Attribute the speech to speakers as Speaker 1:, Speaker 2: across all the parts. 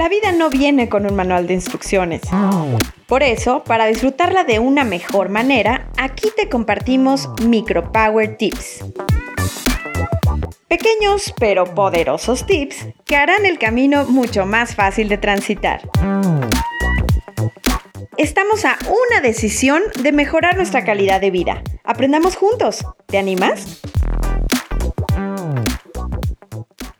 Speaker 1: La vida no viene con un manual de instrucciones. Por eso, para disfrutarla de una mejor manera, aquí te compartimos Micro Power Tips. Pequeños pero poderosos tips que harán el camino mucho más fácil de transitar. Estamos a una decisión de mejorar nuestra calidad de vida. Aprendamos juntos. ¿Te animas?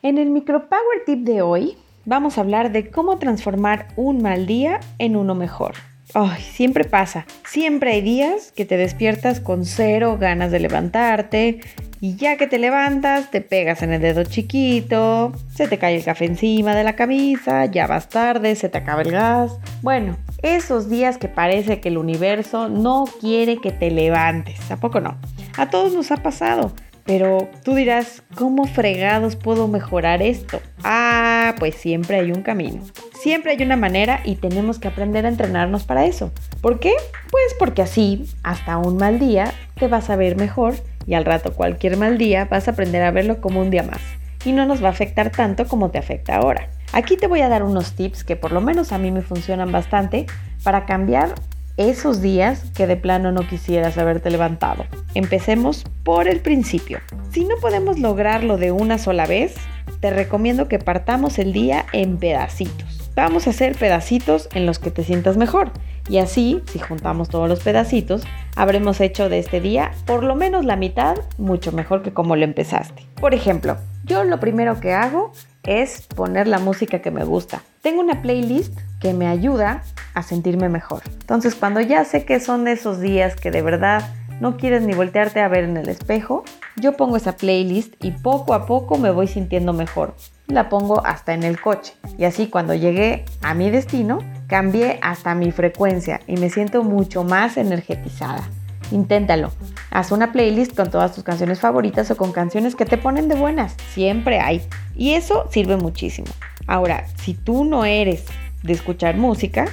Speaker 1: En el Micro Power Tip de hoy vamos a hablar de cómo transformar un mal día en uno mejor. Ay, siempre pasa. Siempre hay días que te despiertas con cero ganas de levantarte y ya que te levantas te pegas en el dedo chiquito, se te cae el café encima de la camisa, ya vas tarde, se te acaba el gas. Bueno, esos días que parece que el universo no quiere que te levantes. ¿A poco no? A todos nos ha pasado. Pero tú dirás, ¿cómo fregados puedo mejorar esto? Ah, pues siempre hay un camino. Siempre hay una manera y tenemos que aprender a entrenarnos para eso. ¿Por qué? Pues porque así, hasta un mal día, te vas a ver mejor y al rato cualquier mal día vas a aprender a verlo como un día más. Y no nos va a afectar tanto como te afecta ahora. Aquí te voy a dar unos tips que por lo menos a mí me funcionan bastante para cambiar esos días que de plano no quisieras haberte levantado. Empecemos por el principio. Si no podemos lograrlo de una sola vez, te recomiendo que partamos el día en pedacitos. Vamos a hacer pedacitos en los que te sientas mejor. Y así, si juntamos todos los pedacitos, habremos hecho de este día por lo menos la mitad mucho mejor que como lo empezaste. Por ejemplo, yo lo primero que hago es poner la música que me gusta. Tengo una playlist que me ayuda a sentirme mejor. Entonces, cuando ya sé que son esos días que de verdad no quieres ni voltearte a ver en el espejo, yo pongo esa playlist y poco a poco me voy sintiendo mejor. La pongo hasta en el coche. Y así cuando llegué a mi destino, cambié hasta mi frecuencia y me siento mucho más energetizada. Inténtalo. Haz una playlist con todas tus canciones favoritas o con canciones que te ponen de buenas. Siempre hay. Y eso sirve muchísimo. Ahora, si tú no eres de escuchar música,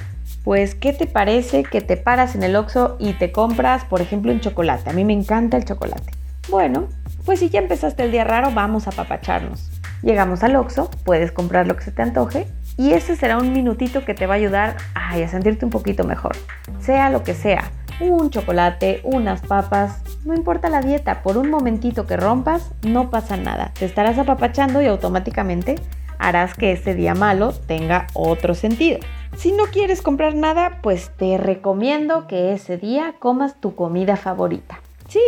Speaker 1: pues ¿qué te parece que te paras en el Oxxo y te compras, por ejemplo, un chocolate? A mí me encanta el chocolate. Bueno, pues si ya empezaste el día raro, vamos a papacharnos. Llegamos al Oxxo, puedes comprar lo que se te antoje y ese será un minutito que te va a ayudar a sentirte un poquito mejor. Sea lo que sea, un chocolate, unas papas, no importa la dieta, por un momentito que rompas, no pasa nada. Te estarás apapachando y automáticamente harás que ese día malo tenga otro sentido. Si no quieres comprar nada, pues te recomiendo que ese día comas tu comida favorita. Sí,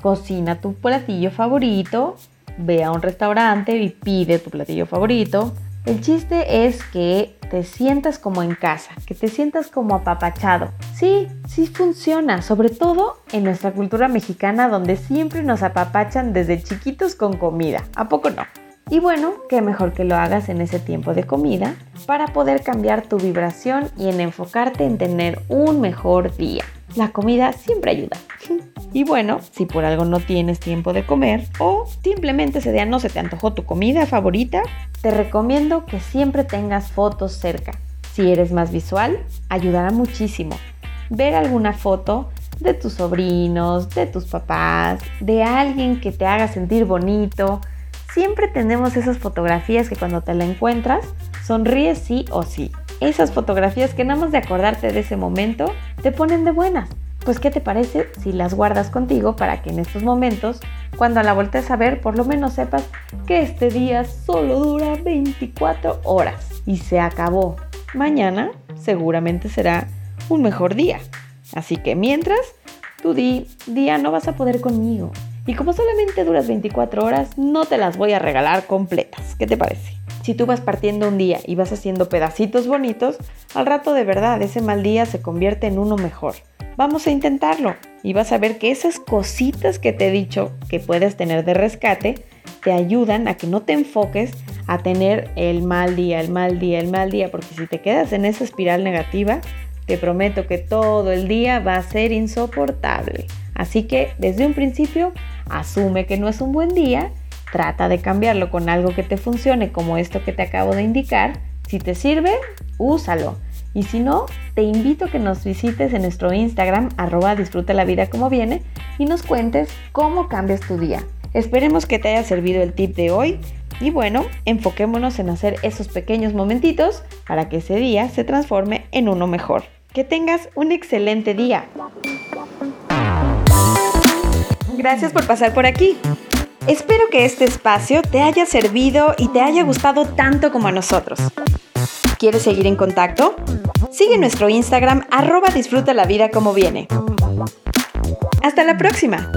Speaker 1: cocina tu platillo favorito, ve a un restaurante y pide tu platillo favorito. El chiste es que te sientas como en casa, que te sientas como apapachado. Sí, sí funciona, sobre todo en nuestra cultura mexicana donde siempre nos apapachan desde chiquitos con comida. ¿A poco no? Y bueno, qué mejor que lo hagas en ese tiempo de comida para poder cambiar tu vibración y en enfocarte en tener un mejor día. La comida siempre ayuda. Y bueno, si por algo no tienes tiempo de comer o simplemente ese día no se te antojó tu comida favorita, te recomiendo que siempre tengas fotos cerca. Si eres más visual, ayudará muchísimo. Ver alguna foto de tus sobrinos, de tus papás, de alguien que te haga sentir bonito, Siempre tenemos esas fotografías que cuando te la encuentras, sonríes sí o sí. Esas fotografías que nada más de acordarte de ese momento te ponen de buenas. Pues ¿qué te parece si las guardas contigo para que en estos momentos, cuando la voltees a ver, por lo menos sepas que este día solo dura 24 horas y se acabó. Mañana seguramente será un mejor día. Así que mientras, tú di, día no vas a poder conmigo. Y como solamente duras 24 horas, no te las voy a regalar completas. ¿Qué te parece? Si tú vas partiendo un día y vas haciendo pedacitos bonitos, al rato de verdad ese mal día se convierte en uno mejor. Vamos a intentarlo y vas a ver que esas cositas que te he dicho que puedes tener de rescate te ayudan a que no te enfoques a tener el mal día, el mal día, el mal día, porque si te quedas en esa espiral negativa, te prometo que todo el día va a ser insoportable. Así que desde un principio asume que no es un buen día, trata de cambiarlo con algo que te funcione como esto que te acabo de indicar. Si te sirve, úsalo. Y si no, te invito a que nos visites en nuestro Instagram, arroba disfruta la vida como viene, y nos cuentes cómo cambias tu día. Esperemos que te haya servido el tip de hoy. Y bueno, enfoquémonos en hacer esos pequeños momentitos para que ese día se transforme en uno mejor. Que tengas un excelente día. Gracias por pasar por aquí. Espero que este espacio te haya servido y te haya gustado tanto como a nosotros. ¿Quieres seguir en contacto? Sigue nuestro Instagram arroba disfruta la vida como viene. Hasta la próxima.